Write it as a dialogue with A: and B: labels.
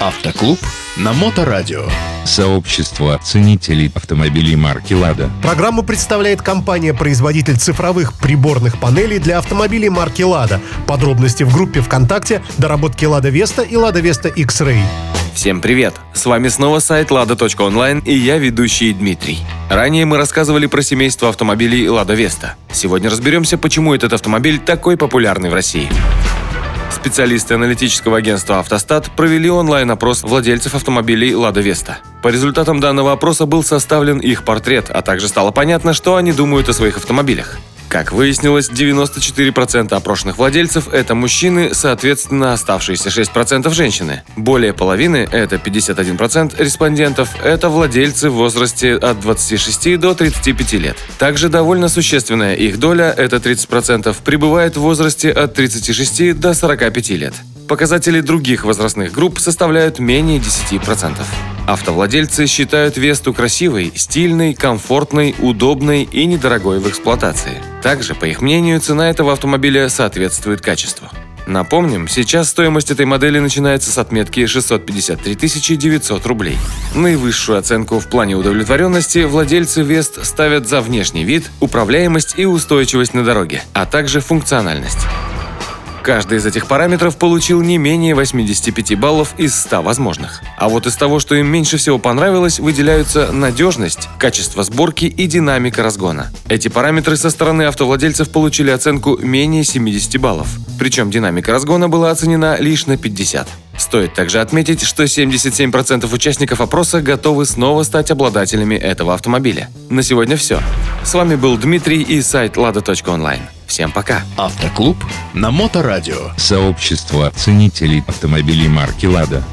A: Автоклуб на Моторадио.
B: Сообщество ценителей автомобилей марки «Лада».
C: Программу представляет компания-производитель цифровых приборных панелей для автомобилей марки «Лада». Подробности в группе ВКонтакте «Доработки Лада Веста» и «Лада Веста X-Ray».
D: Всем привет! С вами снова сайт lada.online и я ведущий Дмитрий. Ранее мы рассказывали про семейство автомобилей Lada Vesta. Сегодня разберемся, почему этот автомобиль такой популярный в России. Специалисты аналитического агентства «Автостат» провели онлайн-опрос владельцев автомобилей «Лада Веста». По результатам данного опроса был составлен их портрет, а также стало понятно, что они думают о своих автомобилях. Как выяснилось, 94% опрошенных владельцев – это мужчины, соответственно, оставшиеся 6% – женщины. Более половины – это 51% респондентов – это владельцы в возрасте от 26 до 35 лет. Также довольно существенная их доля – это 30% – пребывает в возрасте от 36 до 45 лет. Показатели других возрастных групп составляют менее 10%. Автовладельцы считают Весту красивой, стильной, комфортной, удобной и недорогой в эксплуатации. Также, по их мнению, цена этого автомобиля соответствует качеству. Напомним, сейчас стоимость этой модели начинается с отметки 653 900 рублей. Наивысшую оценку в плане удовлетворенности владельцы Вест ставят за внешний вид, управляемость и устойчивость на дороге, а также функциональность. Каждый из этих параметров получил не менее 85 баллов из 100 возможных. А вот из того, что им меньше всего понравилось, выделяются надежность, качество сборки и динамика разгона. Эти параметры со стороны автовладельцев получили оценку менее 70 баллов. Причем динамика разгона была оценена лишь на 50. Стоит также отметить, что 77% участников опроса готовы снова стать обладателями этого автомобиля. На сегодня все. С вами был Дмитрий и сайт lada.online. Всем пока.
A: Автоклуб на Моторадио.
B: Сообщество ценителей автомобилей марки «Лада».